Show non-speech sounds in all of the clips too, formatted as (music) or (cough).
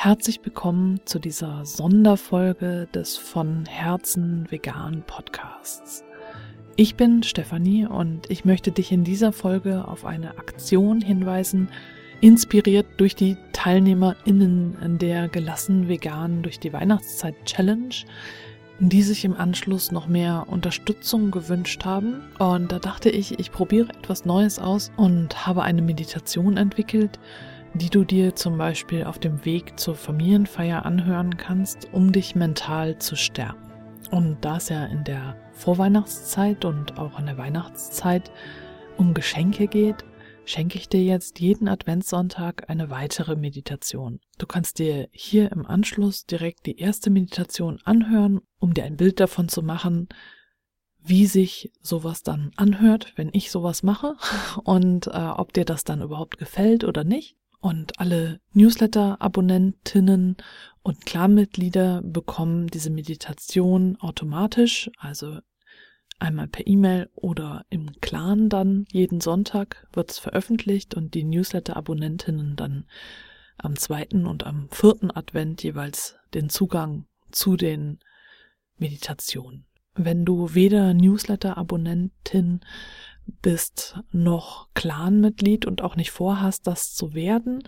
Herzlich willkommen zu dieser Sonderfolge des von Herzen vegan Podcasts. Ich bin Stefanie und ich möchte dich in dieser Folge auf eine Aktion hinweisen, inspiriert durch die TeilnehmerInnen der gelassen vegan durch die Weihnachtszeit Challenge, die sich im Anschluss noch mehr Unterstützung gewünscht haben. Und da dachte ich, ich probiere etwas Neues aus und habe eine Meditation entwickelt, die du dir zum Beispiel auf dem Weg zur Familienfeier anhören kannst, um dich mental zu stärken. Und da es ja in der Vorweihnachtszeit und auch in der Weihnachtszeit um Geschenke geht, schenke ich dir jetzt jeden Adventssonntag eine weitere Meditation. Du kannst dir hier im Anschluss direkt die erste Meditation anhören, um dir ein Bild davon zu machen, wie sich sowas dann anhört, wenn ich sowas mache (laughs) und äh, ob dir das dann überhaupt gefällt oder nicht. Und alle Newsletter-Abonnentinnen und Clan-Mitglieder bekommen diese Meditation automatisch, also einmal per E-Mail oder im Clan dann jeden Sonntag wird es veröffentlicht und die Newsletter-Abonnentinnen dann am zweiten und am vierten Advent jeweils den Zugang zu den Meditationen. Wenn du weder Newsletter-Abonnentin bist noch Clan-Mitglied und auch nicht vorhast, das zu werden,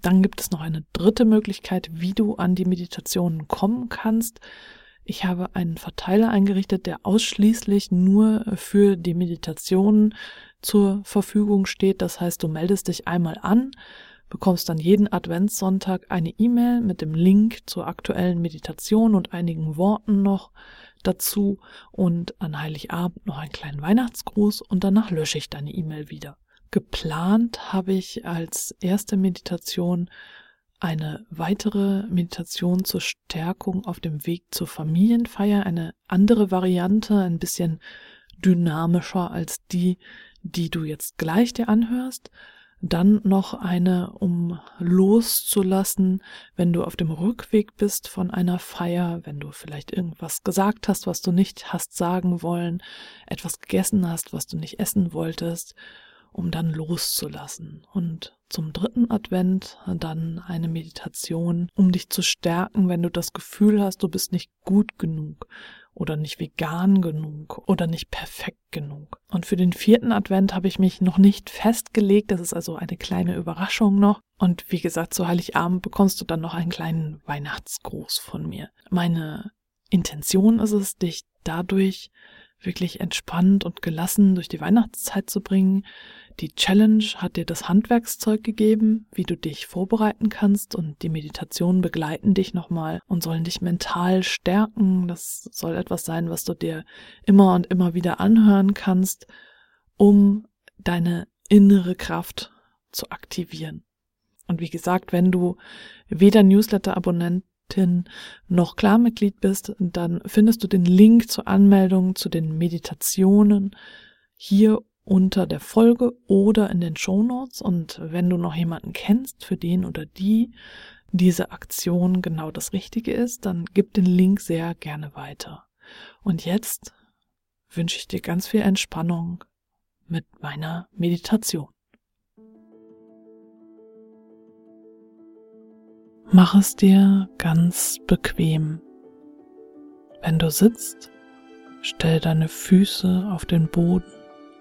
dann gibt es noch eine dritte Möglichkeit, wie du an die Meditationen kommen kannst. Ich habe einen Verteiler eingerichtet, der ausschließlich nur für die Meditationen zur Verfügung steht. Das heißt, du meldest dich einmal an, bekommst dann jeden Adventssonntag eine E-Mail mit dem Link zur aktuellen Meditation und einigen Worten noch dazu und an Heiligabend noch einen kleinen Weihnachtsgruß und danach lösche ich deine E-Mail wieder. Geplant habe ich als erste Meditation eine weitere Meditation zur Stärkung auf dem Weg zur Familienfeier, eine andere Variante, ein bisschen dynamischer als die, die du jetzt gleich dir anhörst. Dann noch eine, um loszulassen, wenn du auf dem Rückweg bist von einer Feier, wenn du vielleicht irgendwas gesagt hast, was du nicht hast sagen wollen, etwas gegessen hast, was du nicht essen wolltest um dann loszulassen. Und zum dritten Advent dann eine Meditation, um dich zu stärken, wenn du das Gefühl hast, du bist nicht gut genug oder nicht vegan genug oder nicht perfekt genug. Und für den vierten Advent habe ich mich noch nicht festgelegt. Das ist also eine kleine Überraschung noch. Und wie gesagt, zu Heiligabend bekommst du dann noch einen kleinen Weihnachtsgruß von mir. Meine Intention ist es, dich dadurch wirklich entspannt und gelassen durch die Weihnachtszeit zu bringen. Die Challenge hat dir das Handwerkszeug gegeben, wie du dich vorbereiten kannst und die Meditationen begleiten dich nochmal und sollen dich mental stärken. Das soll etwas sein, was du dir immer und immer wieder anhören kannst, um deine innere Kraft zu aktivieren. Und wie gesagt, wenn du weder Newsletter-Abonnent noch Klarmitglied bist, dann findest du den Link zur Anmeldung zu den Meditationen hier unter der Folge oder in den Show Notes. Und wenn du noch jemanden kennst, für den oder die diese Aktion genau das Richtige ist, dann gib den Link sehr gerne weiter. Und jetzt wünsche ich dir ganz viel Entspannung mit meiner Meditation. Mach es dir ganz bequem. Wenn du sitzt, stell deine Füße auf den Boden,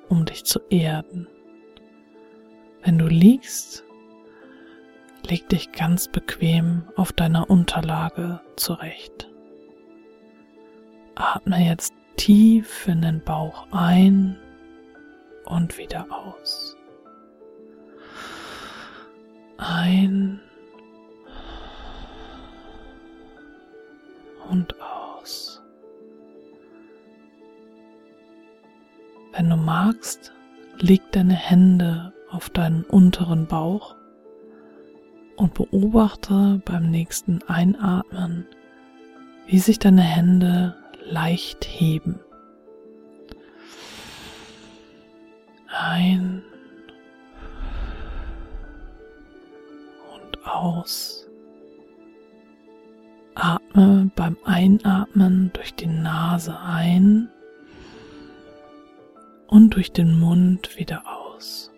um dich zu erden. Wenn du liegst, leg dich ganz bequem auf deiner Unterlage zurecht. Atme jetzt tief in den Bauch ein und wieder aus. Ein magst, leg deine Hände auf deinen unteren Bauch und beobachte beim nächsten Einatmen, wie sich deine Hände leicht heben. Ein und aus. Atme beim Einatmen durch die Nase ein und durch den Mund wieder aus.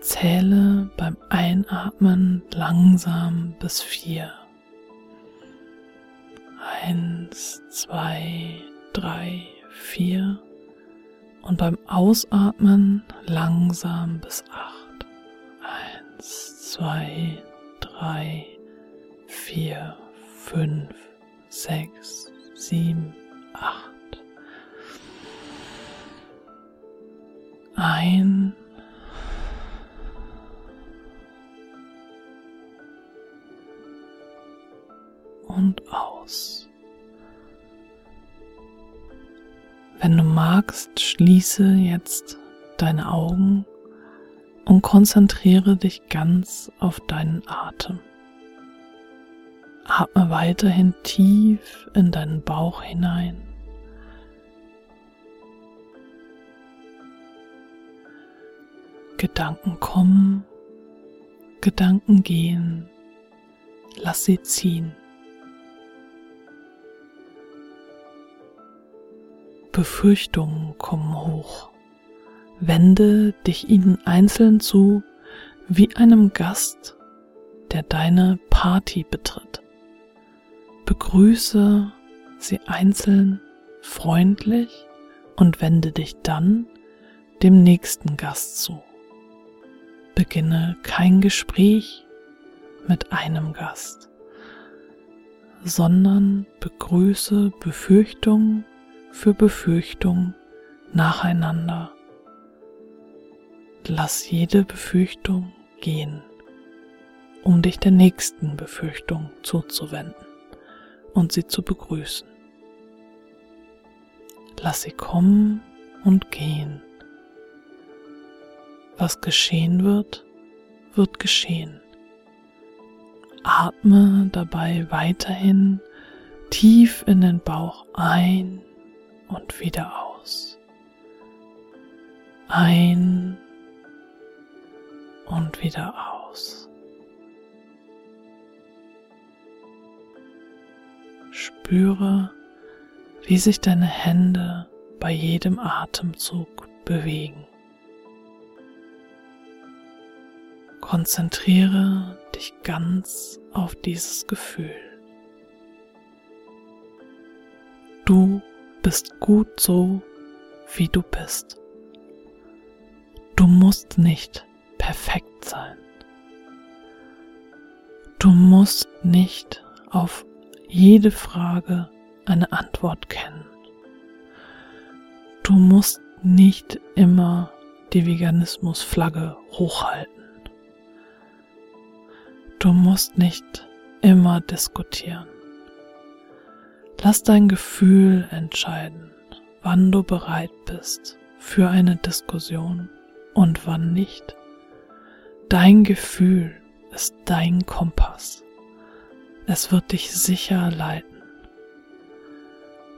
Zähle beim Einatmen langsam bis vier. Eins, zwei, drei, vier. Und beim Ausatmen langsam bis acht. Eins, zwei, drei, vier, fünf, sechs, sieben, acht. Ein und aus. Wenn du magst, schließe jetzt deine Augen und konzentriere dich ganz auf deinen Atem. Atme weiterhin tief in deinen Bauch hinein. Gedanken kommen, Gedanken gehen, lass sie ziehen. Befürchtungen kommen hoch. Wende dich ihnen einzeln zu, wie einem Gast, der deine Party betritt. Begrüße sie einzeln freundlich und wende dich dann dem nächsten Gast zu. Beginne kein Gespräch mit einem Gast, sondern begrüße Befürchtungen für Befürchtung nacheinander. Lass jede Befürchtung gehen, um dich der nächsten Befürchtung zuzuwenden und sie zu begrüßen. Lass sie kommen und gehen. Was geschehen wird, wird geschehen. Atme dabei weiterhin tief in den Bauch ein und wieder aus. Ein und wieder aus. Spüre, wie sich deine Hände bei jedem Atemzug bewegen. Konzentriere dich ganz auf dieses Gefühl. Du bist gut so, wie du bist. Du musst nicht perfekt sein. Du musst nicht auf jede Frage eine Antwort kennen. Du musst nicht immer die Veganismusflagge hochhalten. Du musst nicht immer diskutieren. Lass dein Gefühl entscheiden, wann du bereit bist für eine Diskussion und wann nicht. Dein Gefühl ist dein Kompass. Es wird dich sicher leiten.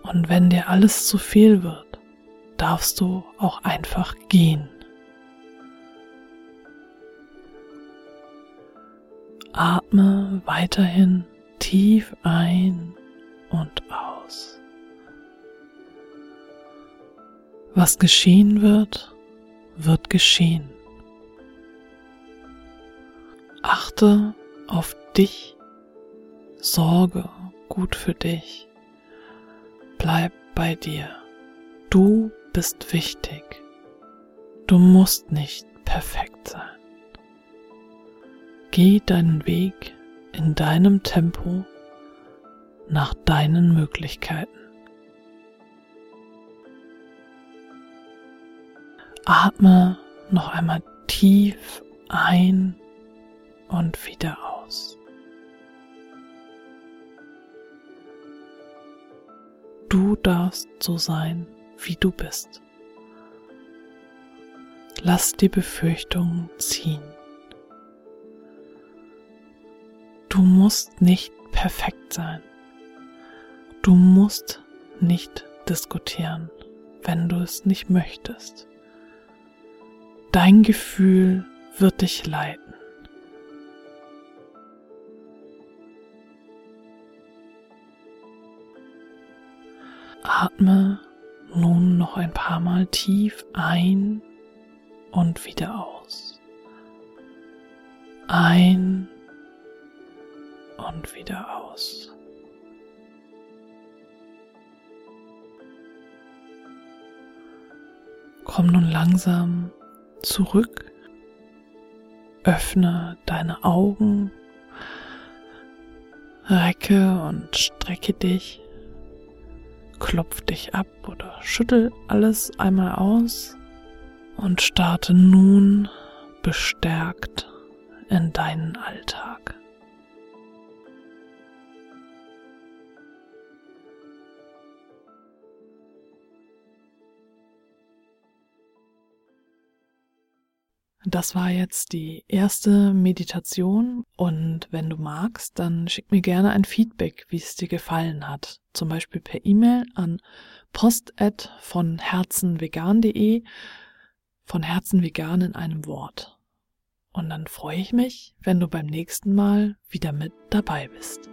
Und wenn dir alles zu viel wird, darfst du auch einfach gehen. Atme weiterhin tief ein und aus. Was geschehen wird, wird geschehen. Achte auf dich, sorge gut für dich, bleib bei dir. Du bist wichtig. Du musst nicht perfekt sein. Geh deinen Weg in deinem Tempo nach deinen Möglichkeiten. Atme noch einmal tief ein und wieder aus. Du darfst so sein, wie du bist. Lass die Befürchtungen ziehen. Du musst nicht perfekt sein. Du musst nicht diskutieren, wenn du es nicht möchtest. Dein Gefühl wird dich leiten. Atme nun noch ein paar Mal tief ein und wieder aus. ein und wieder aus. Komm nun langsam zurück, öffne deine Augen, recke und strecke dich, klopf dich ab oder schüttel alles einmal aus und starte nun bestärkt in deinen Alltag. Das war jetzt die erste Meditation und wenn du magst, dann schick mir gerne ein Feedback, wie es dir gefallen hat. Zum Beispiel per E-Mail an post von herzenvegan.de von Herzen vegan in einem Wort. Und dann freue ich mich, wenn du beim nächsten Mal wieder mit dabei bist.